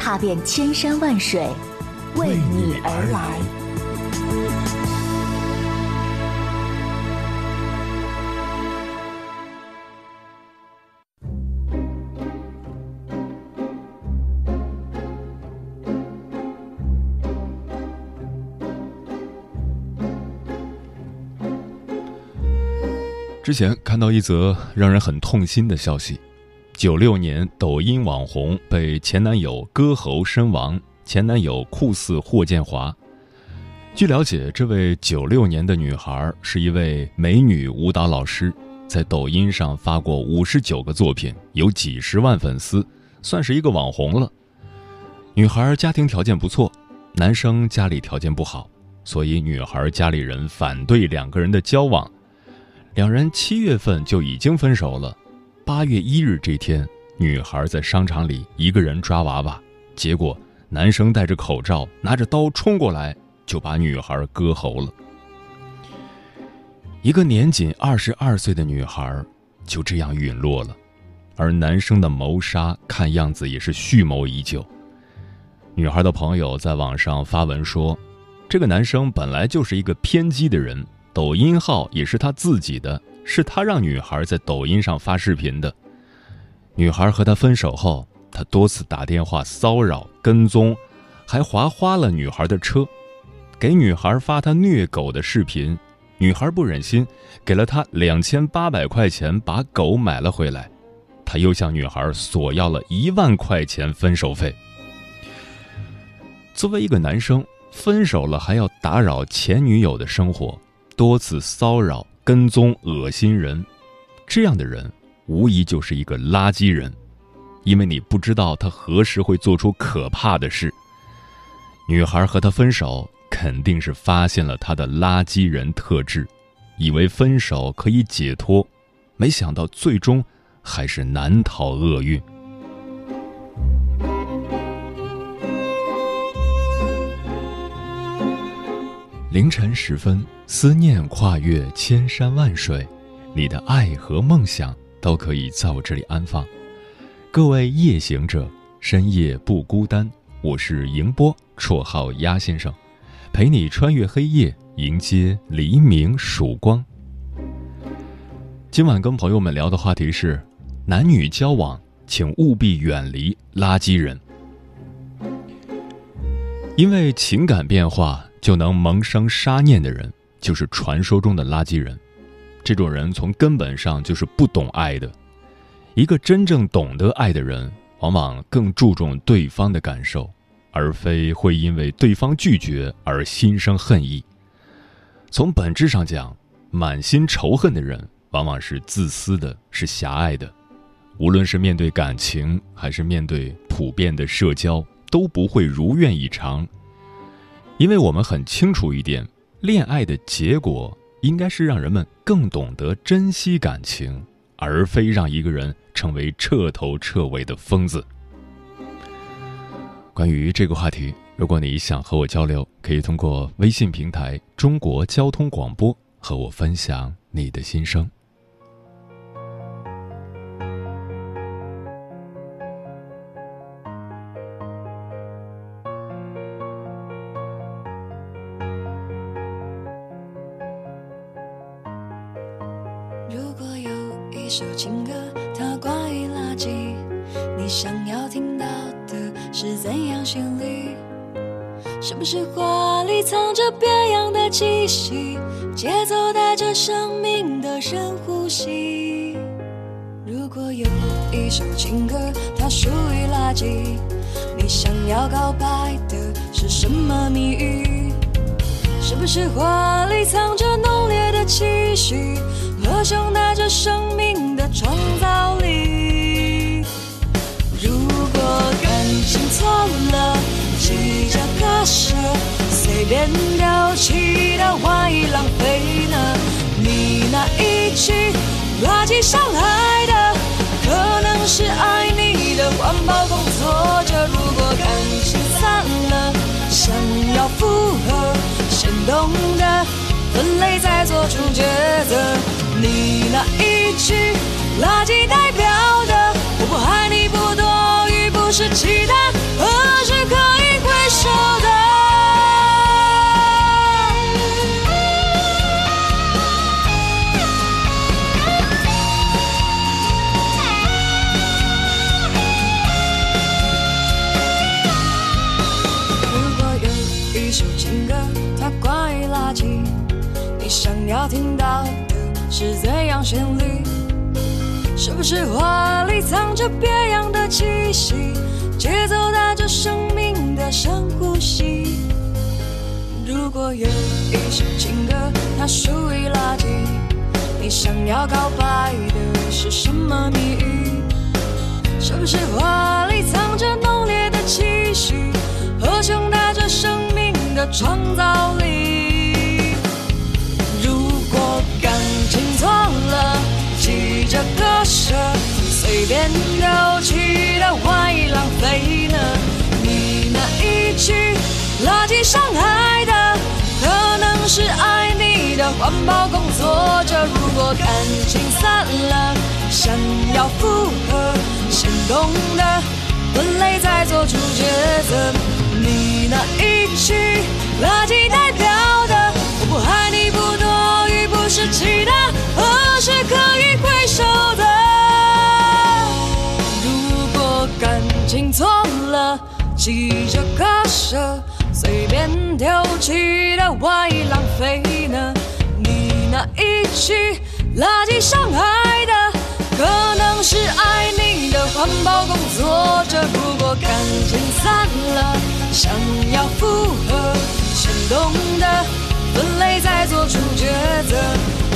踏遍千山万水，为你而来。之前看到一则让人很痛心的消息：九六年抖音网红被前男友割喉身亡，前男友酷似霍建华。据了解，这位九六年的女孩是一位美女舞蹈老师，在抖音上发过五十九个作品，有几十万粉丝，算是一个网红了。女孩家庭条件不错，男生家里条件不好，所以女孩家里人反对两个人的交往。两人七月份就已经分手了。八月一日这天，女孩在商场里一个人抓娃娃，结果男生戴着口罩，拿着刀冲过来，就把女孩割喉了。一个年仅二十二岁的女孩就这样陨落了，而男生的谋杀看样子也是蓄谋已久。女孩的朋友在网上发文说，这个男生本来就是一个偏激的人。抖音号也是他自己的，是他让女孩在抖音上发视频的。女孩和他分手后，他多次打电话骚扰、跟踪，还划花了女孩的车，给女孩发他虐狗的视频。女孩不忍心，给了他两千八百块钱把狗买了回来。他又向女孩索要了一万块钱分手费。作为一个男生，分手了还要打扰前女友的生活。多次骚扰、跟踪、恶心人，这样的人无疑就是一个垃圾人，因为你不知道他何时会做出可怕的事。女孩和他分手，肯定是发现了他的垃圾人特质，以为分手可以解脱，没想到最终还是难逃厄运。凌晨时分，思念跨越千山万水，你的爱和梦想都可以在我这里安放。各位夜行者，深夜不孤单。我是迎波，绰号鸭先生，陪你穿越黑夜，迎接黎明曙光。今晚跟朋友们聊的话题是：男女交往，请务必远离垃圾人，因为情感变化。就能萌生杀念的人，就是传说中的垃圾人。这种人从根本上就是不懂爱的。一个真正懂得爱的人，往往更注重对方的感受，而非会因为对方拒绝而心生恨意。从本质上讲，满心仇恨的人，往往是自私的，是狭隘的。无论是面对感情，还是面对普遍的社交，都不会如愿以偿。因为我们很清楚一点，恋爱的结果应该是让人们更懂得珍惜感情，而非让一个人成为彻头彻尾的疯子。关于这个话题，如果你想和我交流，可以通过微信平台“中国交通广播”和我分享你的心声。如果有一首情歌，它关于垃圾。你想要听到的是怎样旋律？是不是话里藏着别样的气息？节奏带着生命的深呼吸。如果有一首情歌，它属于垃圾，你想要告白的是什么谜语？是不是话里藏着浓烈的期许？歌声带着生命的创造力。如果感情错了，急着割舍，随便丢弃的万一浪费呢？你那一句垃圾伤害的，可能是爱你的环保工作者。如果感情散了，想要复合，先懂得分类再做出抉择。去垃圾袋是怎样旋律？是不是话里藏着别样的气息？节奏带着生命的深呼吸。如果有一首情歌，它属于垃圾，你想要告白的是什么谜语？是不是话里藏着浓烈的期许，和声带着生命的创造力？着割舍，随便丢弃的万一浪费呢？你那一句垃圾伤害的，可能是爱你的环保工作者。如果感情散了，想要复合，心动的分类再做出抉择。你那一句垃圾代表的，我不爱你不多余，不是其他，错了，急着割舍，随便丢弃的，万一浪费呢？你那一句垃圾伤害的，可能是爱你的环保工作者。如果感情散了，想要复合，先懂得分类再做出抉择。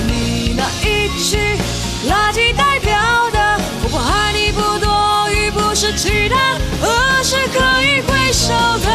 你那一句垃圾代表的，我不爱你不多，是期待何时可以回首的？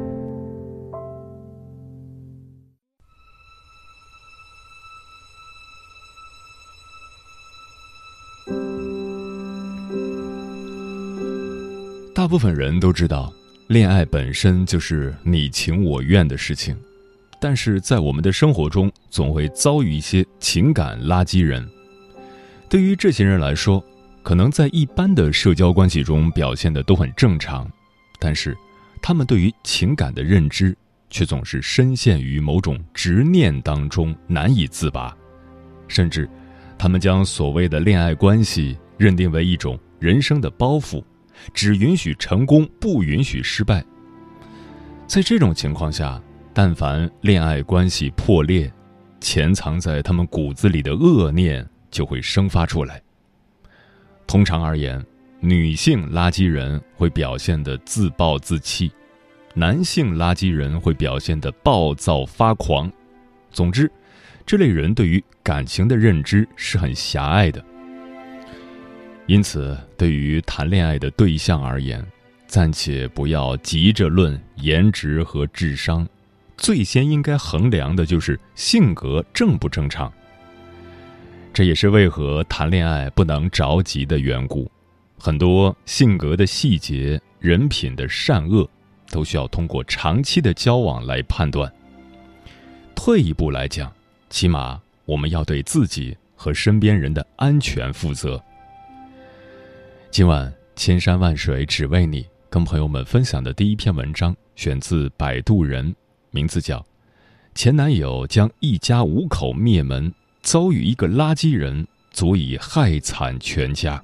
大部分人都知道，恋爱本身就是你情我愿的事情，但是在我们的生活中，总会遭遇一些情感垃圾人。对于这些人来说，可能在一般的社交关系中表现的都很正常，但是他们对于情感的认知却总是深陷于某种执念当中，难以自拔，甚至他们将所谓的恋爱关系认定为一种人生的包袱。只允许成功，不允许失败。在这种情况下，但凡恋爱关系破裂，潜藏在他们骨子里的恶念就会生发出来。通常而言，女性垃圾人会表现得自暴自弃，男性垃圾人会表现得暴躁发狂。总之，这类人对于感情的认知是很狭隘的。因此，对于谈恋爱的对象而言，暂且不要急着论颜值和智商，最先应该衡量的就是性格正不正常。这也是为何谈恋爱不能着急的缘故。很多性格的细节、人品的善恶，都需要通过长期的交往来判断。退一步来讲，起码我们要对自己和身边人的安全负责。今晚千山万水只为你，跟朋友们分享的第一篇文章选自摆渡人，名字叫《前男友将一家五口灭门，遭遇一个垃圾人，足以害惨全家》。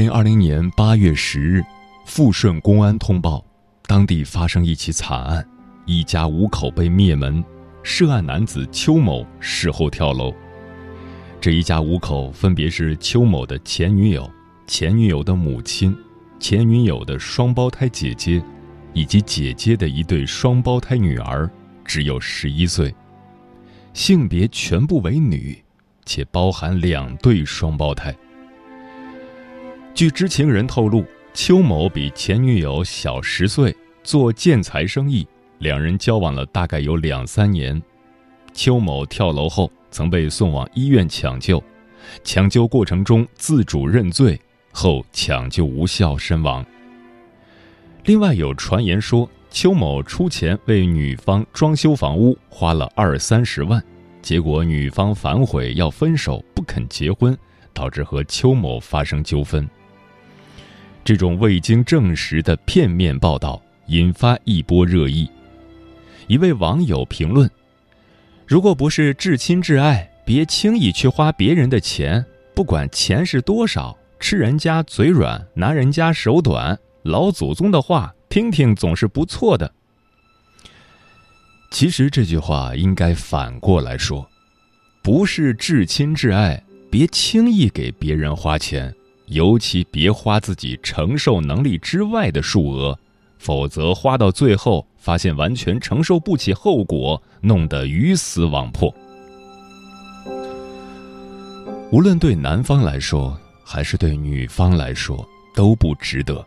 零二零年八月十日，富顺公安通报，当地发生一起惨案，一家五口被灭门，涉案男子邱某事后跳楼。这一家五口分别是邱某的前女友、前女友的母亲、前女友的双胞胎姐姐，以及姐姐的一对双胞胎女儿，只有十一岁，性别全部为女，且包含两对双胞胎。据知情人透露，邱某比前女友小十岁，做建材生意，两人交往了大概有两三年。邱某跳楼后曾被送往医院抢救，抢救过程中自主认罪后抢救无效身亡。另外有传言说，邱某出钱为女方装修房屋，花了二三十万，结果女方反悔要分手，不肯结婚，导致和邱某发生纠纷。这种未经证实的片面报道引发一波热议。一位网友评论：“如果不是至亲至爱，别轻易去花别人的钱，不管钱是多少，吃人家嘴软，拿人家手短。老祖宗的话，听听总是不错的。”其实这句话应该反过来说：“不是至亲至爱，别轻易给别人花钱。”尤其别花自己承受能力之外的数额，否则花到最后发现完全承受不起后果，弄得鱼死网破。无论对男方来说，还是对女方来说，都不值得。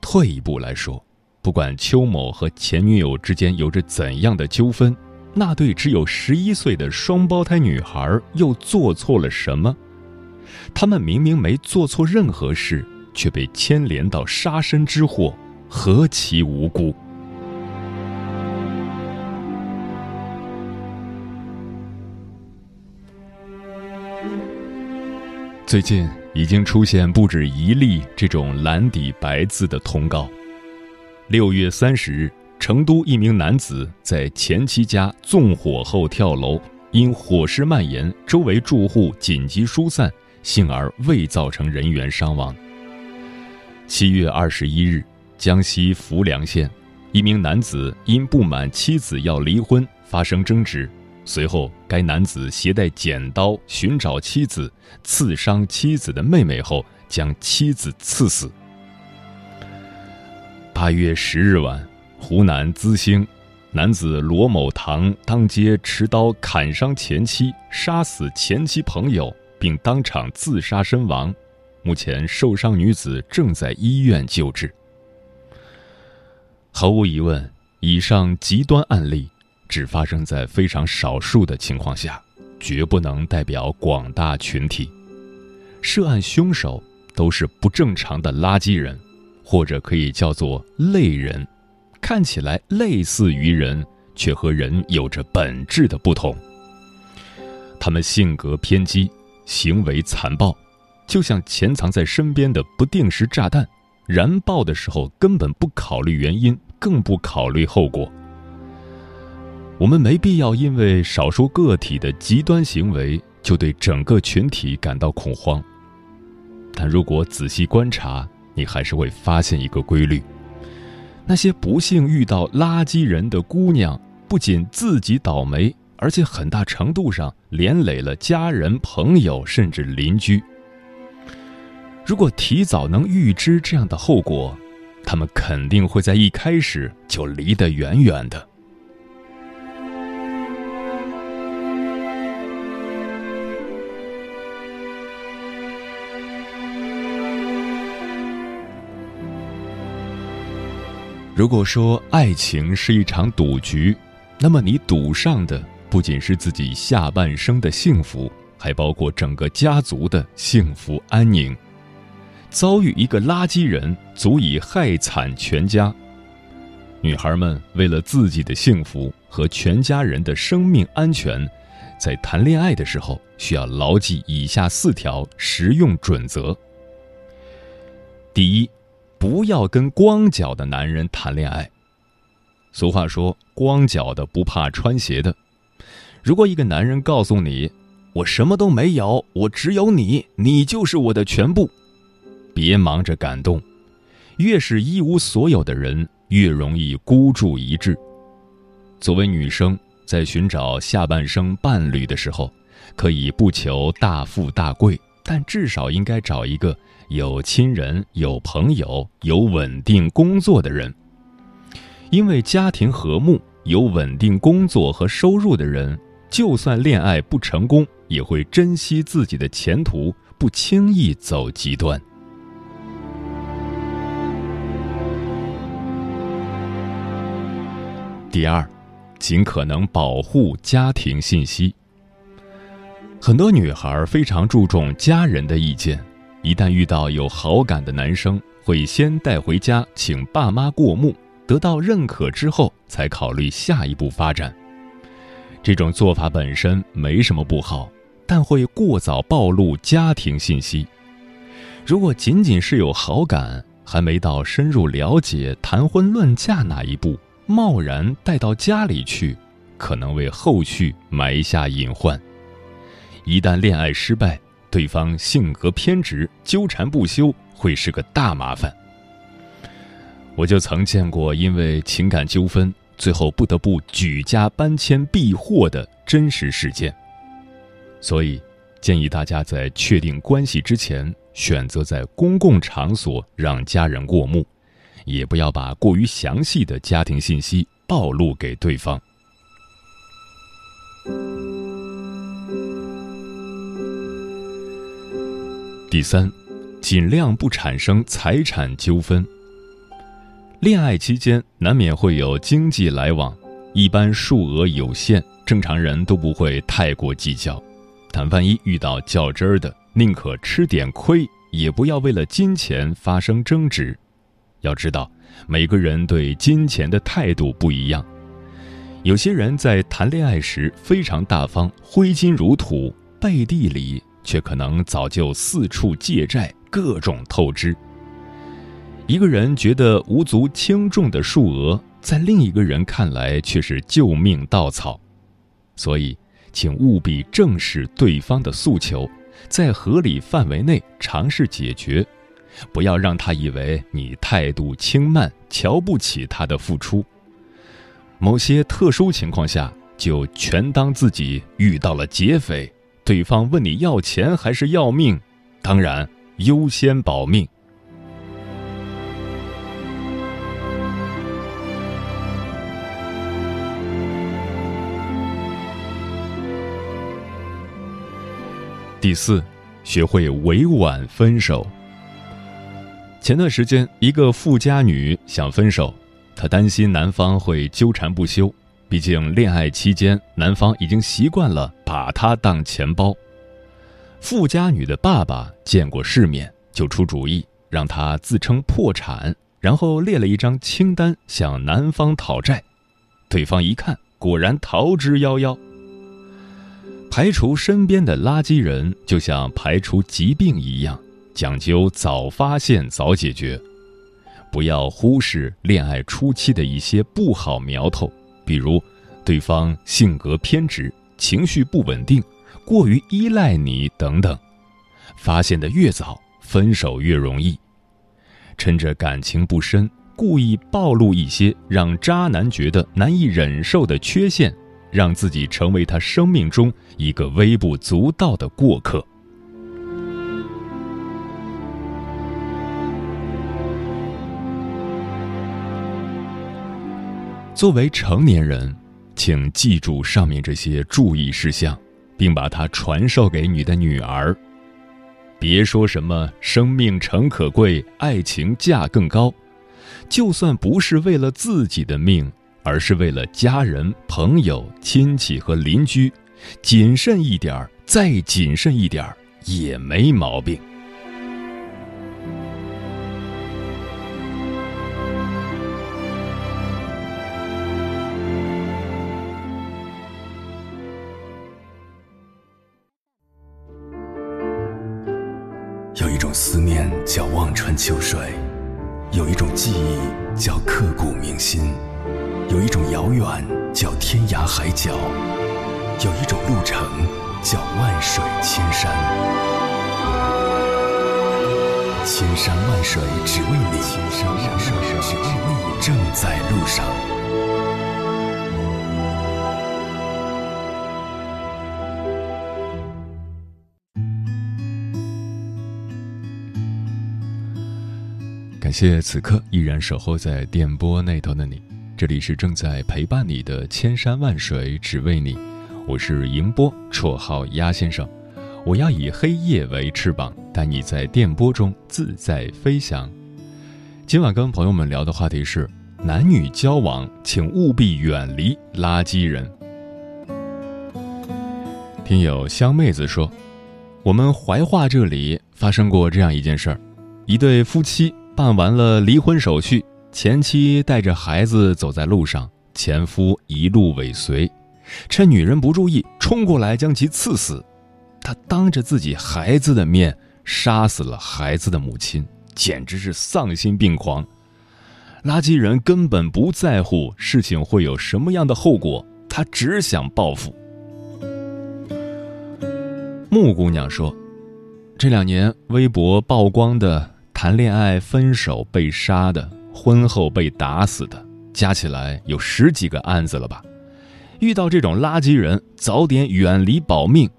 退一步来说，不管邱某和前女友之间有着怎样的纠纷，那对只有十一岁的双胞胎女孩又做错了什么？他们明明没做错任何事，却被牵连到杀身之祸，何其无辜！最近已经出现不止一例这种蓝底白字的通告。六月三十日，成都一名男子在前妻家纵火后跳楼，因火势蔓延，周围住户紧急疏散。幸而未造成人员伤亡。七月二十一日，江西浮梁县一名男子因不满妻子要离婚发生争执，随后该男子携带剪刀寻找妻子，刺伤妻子的妹妹后将妻子刺死。八月十日晚，湖南资兴男子罗某堂当街持刀砍伤前妻，杀死前妻朋友。并当场自杀身亡，目前受伤女子正在医院救治。毫无疑问，以上极端案例只发生在非常少数的情况下，绝不能代表广大群体。涉案凶手都是不正常的垃圾人，或者可以叫做类人，看起来类似于人，却和人有着本质的不同。他们性格偏激。行为残暴，就像潜藏在身边的不定时炸弹，燃爆的时候根本不考虑原因，更不考虑后果。我们没必要因为少数个体的极端行为就对整个群体感到恐慌。但如果仔细观察，你还是会发现一个规律：那些不幸遇到垃圾人的姑娘，不仅自己倒霉。而且很大程度上连累了家人、朋友，甚至邻居。如果提早能预知这样的后果，他们肯定会在一开始就离得远远的。如果说爱情是一场赌局，那么你赌上的不仅是自己下半生的幸福，还包括整个家族的幸福安宁。遭遇一个垃圾人，足以害惨全家。女孩们为了自己的幸福和全家人的生命安全，在谈恋爱的时候需要牢记以下四条实用准则：第一，不要跟光脚的男人谈恋爱。俗话说：“光脚的不怕穿鞋的。”如果一个男人告诉你：“我什么都没有，我只有你，你就是我的全部。”别忙着感动，越是一无所有的人，越容易孤注一掷。作为女生，在寻找下半生伴侣的时候，可以不求大富大贵，但至少应该找一个。有亲人、有朋友、有稳定工作的人，因为家庭和睦、有稳定工作和收入的人，就算恋爱不成功，也会珍惜自己的前途，不轻易走极端。第二，尽可能保护家庭信息。很多女孩非常注重家人的意见。一旦遇到有好感的男生，会先带回家请爸妈过目，得到认可之后才考虑下一步发展。这种做法本身没什么不好，但会过早暴露家庭信息。如果仅仅是有好感，还没到深入了解、谈婚论嫁那一步，贸然带到家里去，可能为后续埋下隐患。一旦恋爱失败，对方性格偏执，纠缠不休，会是个大麻烦。我就曾见过因为情感纠纷，最后不得不举家搬迁避祸的真实事件。所以，建议大家在确定关系之前，选择在公共场所让家人过目，也不要把过于详细的家庭信息暴露给对方。第三，尽量不产生财产纠纷。恋爱期间难免会有经济来往，一般数额有限，正常人都不会太过计较。但万一遇到较真儿的，宁可吃点亏，也不要为了金钱发生争执。要知道，每个人对金钱的态度不一样。有些人在谈恋爱时非常大方，挥金如土，背地里。却可能早就四处借债，各种透支。一个人觉得无足轻重的数额，在另一个人看来却是救命稻草。所以，请务必正视对方的诉求，在合理范围内尝试解决，不要让他以为你态度轻慢，瞧不起他的付出。某些特殊情况下，就全当自己遇到了劫匪。对方问你要钱还是要命？当然优先保命。第四，学会委婉分手。前段时间，一个富家女想分手，她担心男方会纠缠不休。毕竟恋爱期间，男方已经习惯了把她当钱包。富家女的爸爸见过世面，就出主意让她自称破产，然后列了一张清单向男方讨债。对方一看，果然逃之夭夭。排除身边的垃圾人，就像排除疾病一样，讲究早发现早解决，不要忽视恋爱初期的一些不好苗头。比如，对方性格偏执、情绪不稳定、过于依赖你等等，发现的越早，分手越容易。趁着感情不深，故意暴露一些让渣男觉得难以忍受的缺陷，让自己成为他生命中一个微不足道的过客。作为成年人请记住上面这些注意事项并把它传授给你的女儿。别说什么生命诚可贵爱情价更高就算不是为了自己的命而是为了家人、朋友、亲戚和邻居，谨慎一点儿，再谨慎一点儿也没毛病。有一种思念叫望穿秋水，有一种记忆叫刻骨铭心，有一种遥远叫天涯海角，有一种路程叫万水千山。千山万水只为你，千山万水只为你，正在路上。感谢此刻依然守候在电波那头的你，这里是正在陪伴你的千山万水只为你，我是迎波，绰号鸭先生，我要以黑夜为翅膀，带你在电波中自在飞翔。今晚跟朋友们聊的话题是：男女交往，请务必远离垃圾人。听友香妹子说，我们怀化这里发生过这样一件事儿，一对夫妻。办完了离婚手续，前妻带着孩子走在路上，前夫一路尾随，趁女人不注意，冲过来将其刺死。他当着自己孩子的面杀死了孩子的母亲，简直是丧心病狂。垃圾人根本不在乎事情会有什么样的后果，他只想报复。木姑娘说：“这两年微博曝光的。”谈恋爱分手被杀的，婚后被打死的，加起来有十几个案子了吧？遇到这种垃圾人，早点远离保命。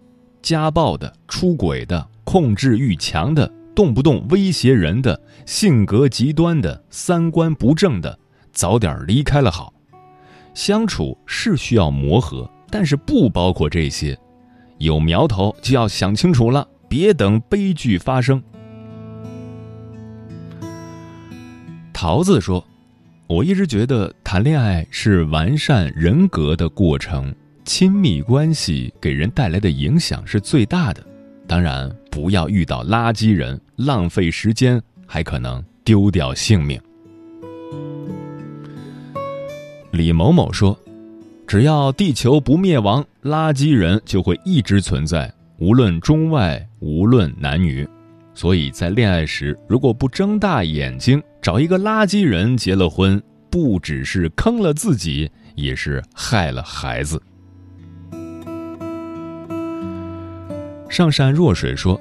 家暴的、出轨的、控制欲强的、动不动威胁人的、性格极端的、三观不正的，早点离开了好。相处是需要磨合，但是不包括这些。有苗头就要想清楚了，别等悲剧发生。桃子说：“我一直觉得谈恋爱是完善人格的过程，亲密关系给人带来的影响是最大的。当然，不要遇到垃圾人，浪费时间，还可能丢掉性命。”李某某说：“只要地球不灭亡，垃圾人就会一直存在，无论中外，无论男女。”所以在恋爱时，如果不睁大眼睛找一个垃圾人结了婚，不只是坑了自己，也是害了孩子。上善若水说：“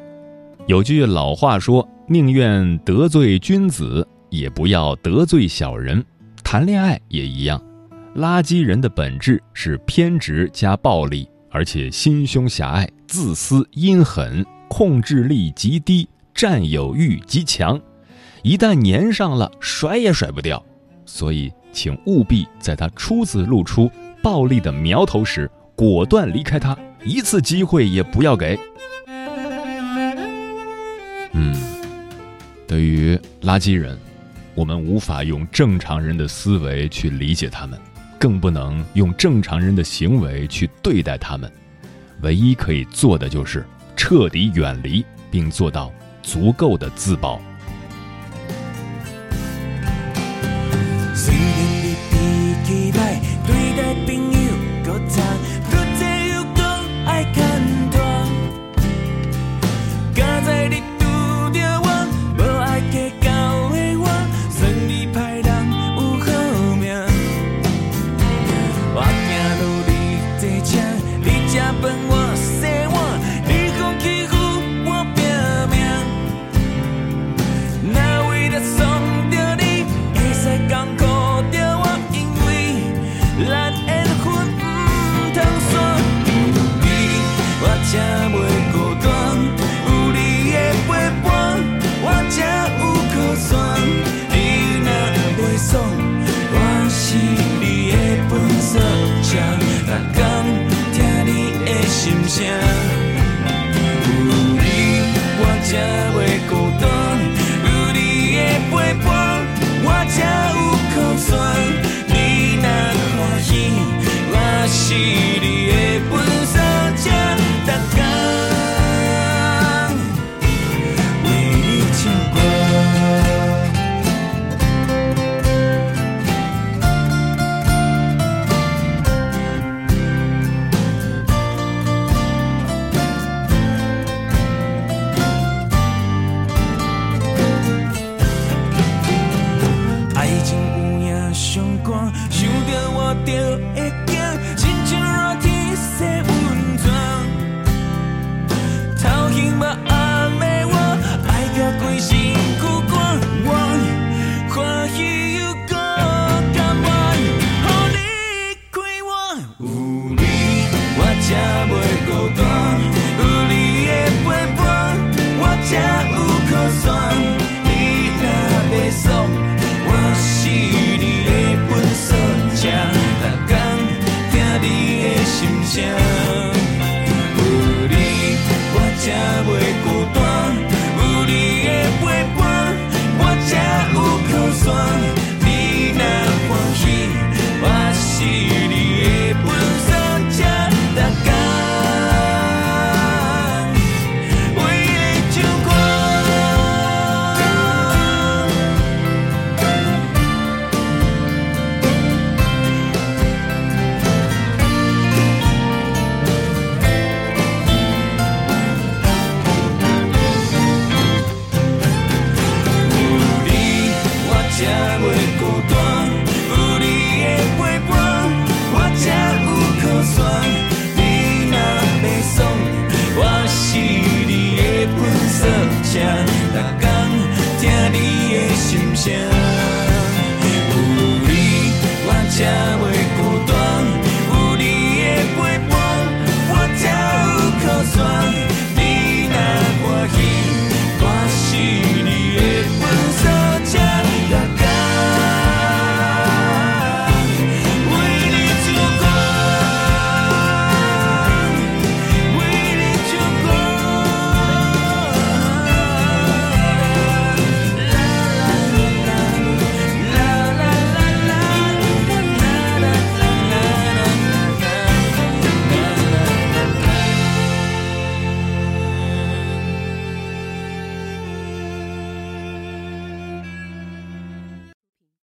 有句老话说，宁愿得罪君子，也不要得罪小人。谈恋爱也一样，垃圾人的本质是偏执加暴力，而且心胸狭隘、自私、阴狠，控制力极低。”占有欲极强，一旦粘上了，甩也甩不掉。所以，请务必在他初次露出暴力的苗头时，果断离开他，一次机会也不要给。嗯，对于垃圾人，我们无法用正常人的思维去理解他们，更不能用正常人的行为去对待他们。唯一可以做的就是彻底远离，并做到。足够的自保。